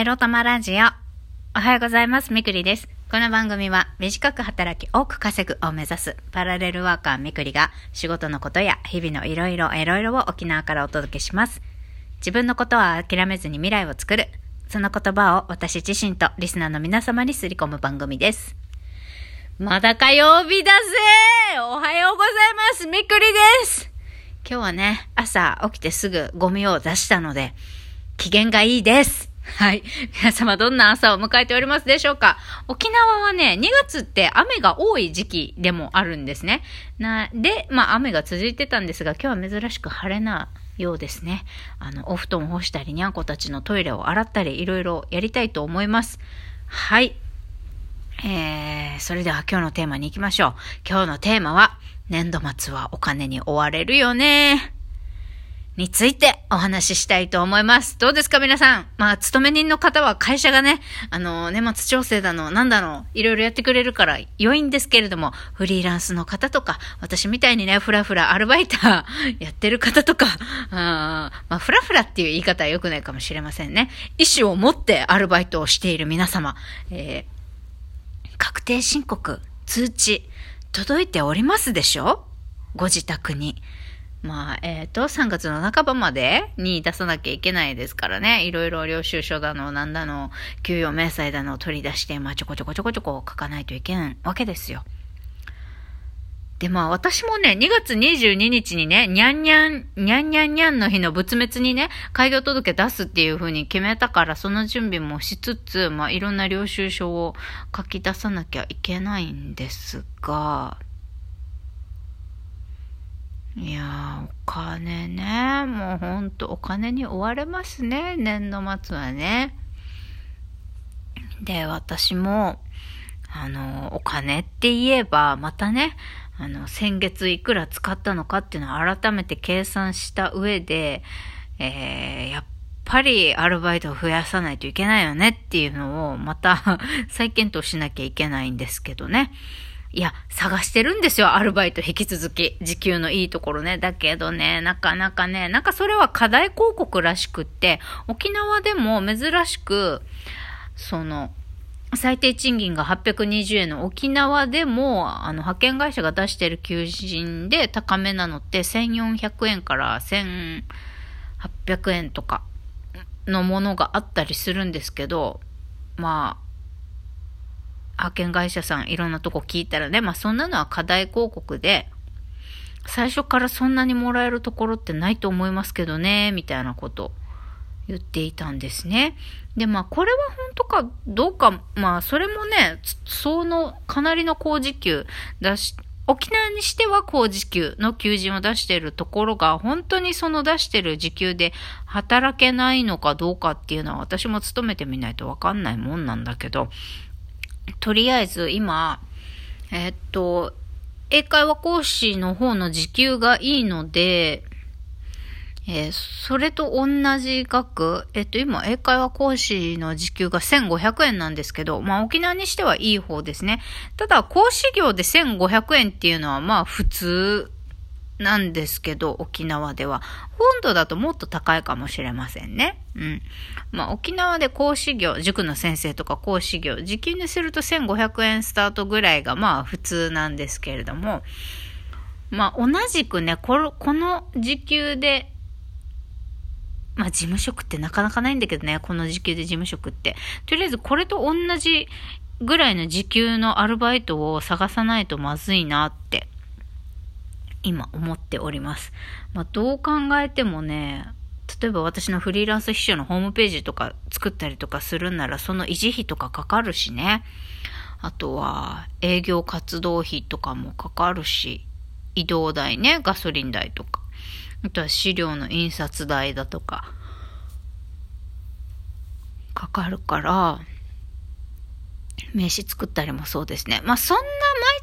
エロ玉ラジオ。おはようございます。みくりです。この番組は短く働き多く稼ぐを目指すパラレルワーカーみくりが仕事のことや日々のいろいろいろいろを沖縄からお届けします。自分のことは諦めずに未来を作る。その言葉を私自身とリスナーの皆様にすり込む番組です。まだ火曜日だぜおはようございますみくりです今日はね、朝起きてすぐゴミを出したので、機嫌がいいです。はい。皆様どんな朝を迎えておりますでしょうか？沖縄はね、2月って雨が多い時期でもあるんですね。な、で、まあ雨が続いてたんですが、今日は珍しく晴れなようですね。あの、お布団を干したり、にゃんこたちのトイレを洗ったり、いろいろやりたいと思います。はい。えー、それでは今日のテーマに行きましょう。今日のテーマは、年度末はお金に追われるよね。についてお話ししたいと思います。どうですか皆さん？まあ、勤め人の方は会社がね、あの、年末調整だの、なんだの、いろいろやってくれるから良いんですけれども、フリーランスの方とか、私みたいにね、ふらふらアルバイター やってる方とか、あまあ、ふらふらっていう言い方は良くないかもしれませんね。意思を持ってアルバイトをしている皆様、えー、確定申告、通知、届いておりますでしょ？ご自宅に。まあ、えっ、ー、と、3月の半ばまでに出さなきゃいけないですからね。いろいろ領収書だの、なんだの、給与明細だのを取り出して、まあ、ちょこちょこちょこちょこ書かないといけないわけですよ。で、まあ、私もね、2月22日にね、にゃんにゃん、にゃんにゃんにゃんの日の仏滅にね、開業届出すっていう風に決めたから、その準備もしつつ、まあ、いろんな領収書を書き出さなきゃいけないんですが、いやー、お金ね。もうほんとお金に追われますね。年度末はね。で、私も、あの、お金って言えば、またね、あの、先月いくら使ったのかっていうのを改めて計算した上で、えー、やっぱりアルバイトを増やさないといけないよねっていうのを、また 再検討しなきゃいけないんですけどね。いや、探してるんですよ、アルバイト引き続き。時給のいいところね。だけどね、なかなかね、なんかそれは課題広告らしくって、沖縄でも珍しく、その、最低賃金が820円の沖縄でも、あの、派遣会社が出してる求人で高めなのって1400円から1800円とかのものがあったりするんですけど、まあ、派遣会社さんいろんなとこ聞いたらね、まあそんなのは課題広告で、最初からそんなにもらえるところってないと思いますけどね、みたいなこと言っていたんですね。で、まあこれは本当かどうか、まあそれもね、そのかなりの高時給出し、沖縄にしては高時給の求人を出しているところが、本当にその出してる時給で働けないのかどうかっていうのは私も勤めてみないとわかんないもんなんだけど、とりあえず今、えっと、英会話講師の方の時給がいいので、えー、それと同じ額、えっと、今、英会話講師の時給が1500円なんですけど、まあ、沖縄にしてはいい方ですね。ただ、講師業で1500円っていうのは、まあ、普通なんですけど、沖縄では。本土だともっと高いかもしれませんね。うん。まあ、沖縄で講師業、塾の先生とか講師業、時給にすると1500円スタートぐらいがまあ普通なんですけれども、まあ、同じくね、この、この時給で、まあ、事務職ってなかなかないんだけどね、この時給で事務職って。とりあえずこれと同じぐらいの時給のアルバイトを探さないとまずいなって今思っております。まあ、どう考えてもね、例えば私のフリーランス秘書のホームページとか作ったりとかするならその維持費とかかかるしね。あとは営業活動費とかもかかるし、移動代ね、ガソリン代とか。あとは資料の印刷代だとか、かかるから、名刺作ったりもそうですね。まあそんな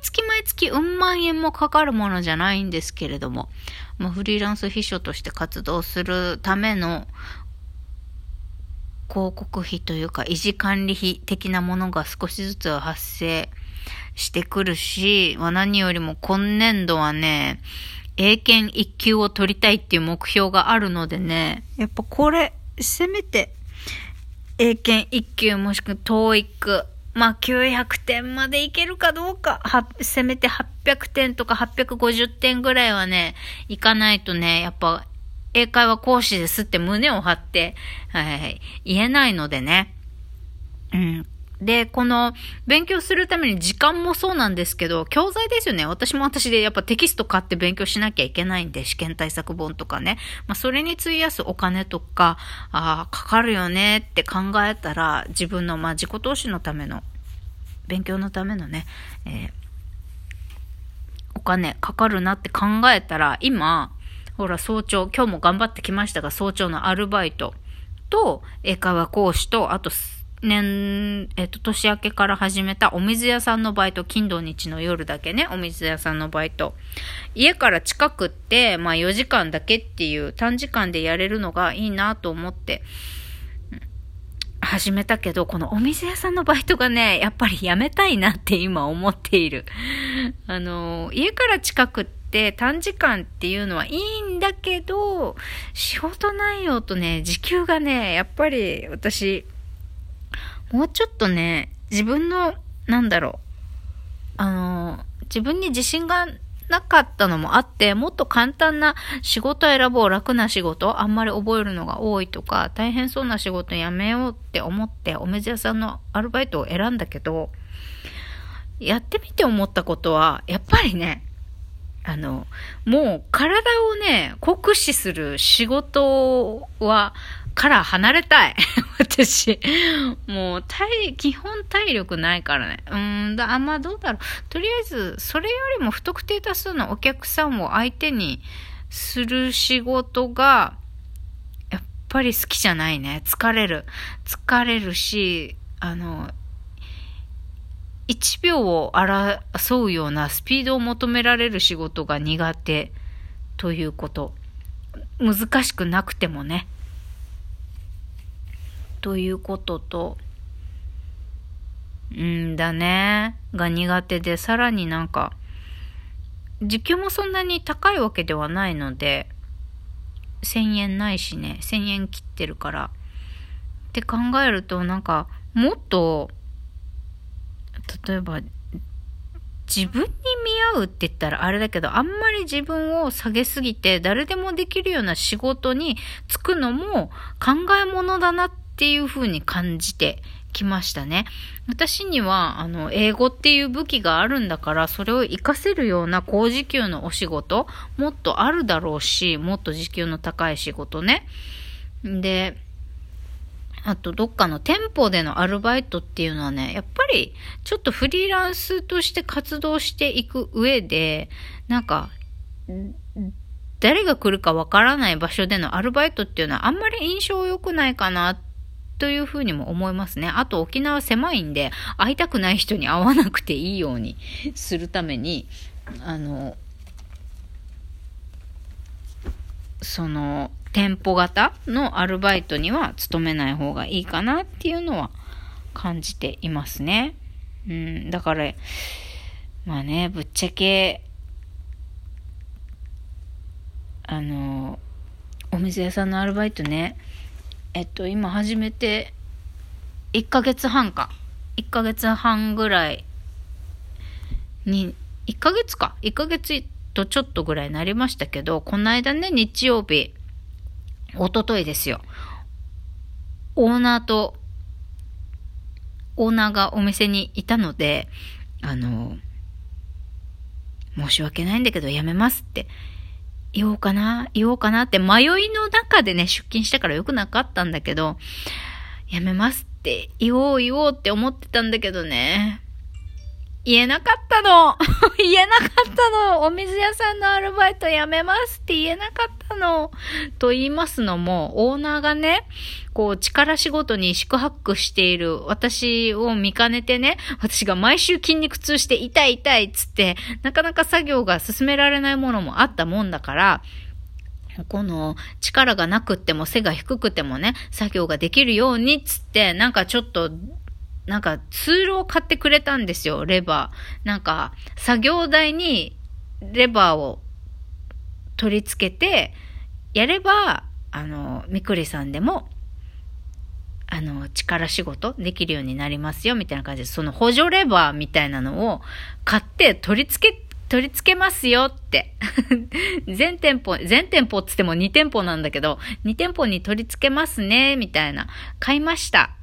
月毎月うん万円もかかるものじゃないんですけれども、まあ、フリーランス秘書として活動するための広告費というか維持管理費的なものが少しずつ発生してくるし、まあ、何よりも今年度はね、英検一級を取りたいっていう目標があるのでね、やっぱこれ、せめて、英検1級もしくは TOEIC。まあ、900点までいけるかどうか、せめて800点とか850点ぐらいはね、いかないとね、やっぱ、英会話講師ですって胸を張って、はい、言えないのでね。うん。で、この勉強するために時間もそうなんですけど、教材ですよね。私も私でやっぱテキスト買って勉強しなきゃいけないんで、試験対策本とかね。まあ、それに費やすお金とか、ああ、かかるよねって考えたら、自分のまあ自己投資のための、勉強のためのね、えー、お金かかるなって考えたら、今、ほら早朝、今日も頑張ってきましたが、早朝のアルバイトと、英会話講師と、あと、年、えっと、年明けから始めたお水屋さんのバイト、金土日の夜だけね、お水屋さんのバイト。家から近くって、まあ4時間だけっていう短時間でやれるのがいいなと思って、始めたけど、このお水屋さんのバイトがね、やっぱりやめたいなって今思っている。あの、家から近くって短時間っていうのはいいんだけど、仕事内容とね、時給がね、やっぱり私、もうちょっとね、自分の、なんだろう、あの、自分に自信がなかったのもあって、もっと簡単な仕事選ぼう、楽な仕事、あんまり覚えるのが多いとか、大変そうな仕事やめようって思って、お水屋さんのアルバイトを選んだけど、やってみて思ったことは、やっぱりね、あの、もう体をね、酷使する仕事はから離れたい。私。もう、体、基本体力ないからね。うんだ、あ、まどうだろう。とりあえず、それよりも不特定多数のお客さんを相手にする仕事が、やっぱり好きじゃないね。疲れる。疲れるし、あの、1秒を争うようなスピードを求められる仕事が苦手ということ。難しくなくてもね。ということと、うんだね、が苦手で、さらになんか、時給もそんなに高いわけではないので、1000円ないしね、1000円切ってるから。って考えると、なんか、もっと、例えば、自分に見合うって言ったらあれだけど、あんまり自分を下げすぎて、誰でもできるような仕事に就くのも考え物だなってっていう風に感じてきましたね。私には、あの、英語っていう武器があるんだから、それを活かせるような高時給のお仕事、もっとあるだろうし、もっと時給の高い仕事ね。で、あと、どっかの店舗でのアルバイトっていうのはね、やっぱり、ちょっとフリーランスとして活動していく上で、なんか、誰が来るかわからない場所でのアルバイトっていうのはあんまり印象良くないかなっというふうにも思いますね。あと沖縄狭いんで、会いたくない人に会わなくていいようにするために、あの、その、店舗型のアルバイトには勤めない方がいいかなっていうのは感じていますね。うん、だから、まあね、ぶっちゃけ、あの、お店屋さんのアルバイトね、えっと、今始めて、1ヶ月半か。1ヶ月半ぐらいに、1ヶ月か。1ヶ月とちょっとぐらいになりましたけど、この間ね、日曜日、おとといですよ。オーナーと、オーナーがお店にいたので、あの、申し訳ないんだけどやめますって言おうかな言おうかなって迷いの中でね、出勤したからよくなかったんだけど、やめますって言おう言おうって思ってたんだけどね。言えなかったの。言えなかったの。お水屋さんのアルバイト辞めますって言えなかったの。と言いますのも、オーナーがね、こう力仕事に宿泊している。私を見かねてね、私が毎週筋肉痛して痛い痛いっつって、なかなか作業が進められないものもあったもんだから、この力がなくっても背が低くてもね、作業ができるようにっつって、なんかちょっとなんかツールを買ってくれたんですよ、レバー。なんか作業台にレバーを取り付けて、やれば、あの、みくりさんでもあの、力仕事できるようになりますよ、みたいな感じで、その補助レバーみたいなのを買って取り付け、取り付けますよって。全店舗、全店舗って言っても2店舗なんだけど、2店舗に取り付けますね、みたいな。買いました。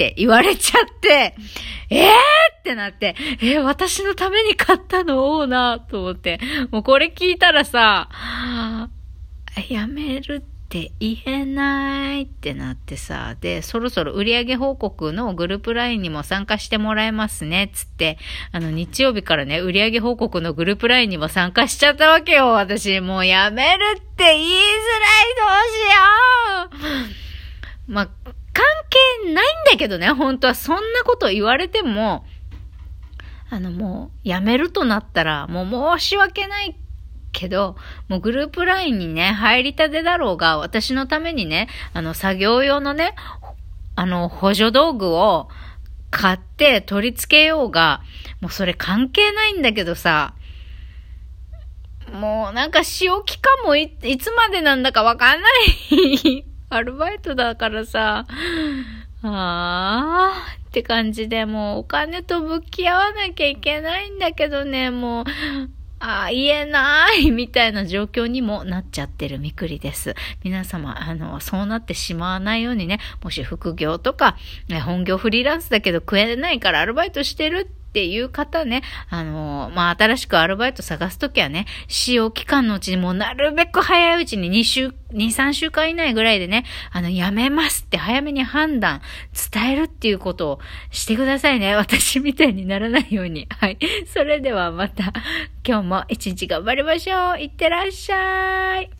って言われちゃって、えーってなって、えー、私のために買ったの？オーナーと思って、もうこれ聞いたらさ、やめるってって言えないってなってさ、で、そろそろ売上報告のグループ LINE にも参加してもらえますね、つって、あの、日曜日からね、売上報告のグループ LINE にも参加しちゃったわけよ、私。もうやめるって言いづらい、どうしよう。まあ、関係ないんだけどね、本当はそんなこと言われても、あの、もう、やめるとなったら、もう申し訳ないけど、もうグループ LINE にね、入りたてだろうが、私のためにね、あの、作業用のね、あの、補助道具を買って取り付けようが、もうそれ関係ないんだけどさ、もうなんか使用期間もいいつまでなんだかわかんない。アルバイトだからさ、あーって感じでもうお金と向き合わなきゃいけないんだけどね、もう、ああ、言えないみたいな状況にもなっちゃってるみくりです。皆様、あの、そうなってしまわないようにね、もし副業とか、本業フリーランスだけど食えないからアルバイトしてるってっていう方ね、あの、まあ、新しくアルバイト探すときはね、使用期間のうちにもうなるべく早いうちに2週、2、3週間以内ぐらいでね、あの、やめますって早めに判断、伝えるっていうことをしてくださいね。私みたいにならないように。はい。それではまた、今日も一日頑張りましょう。いってらっしゃい。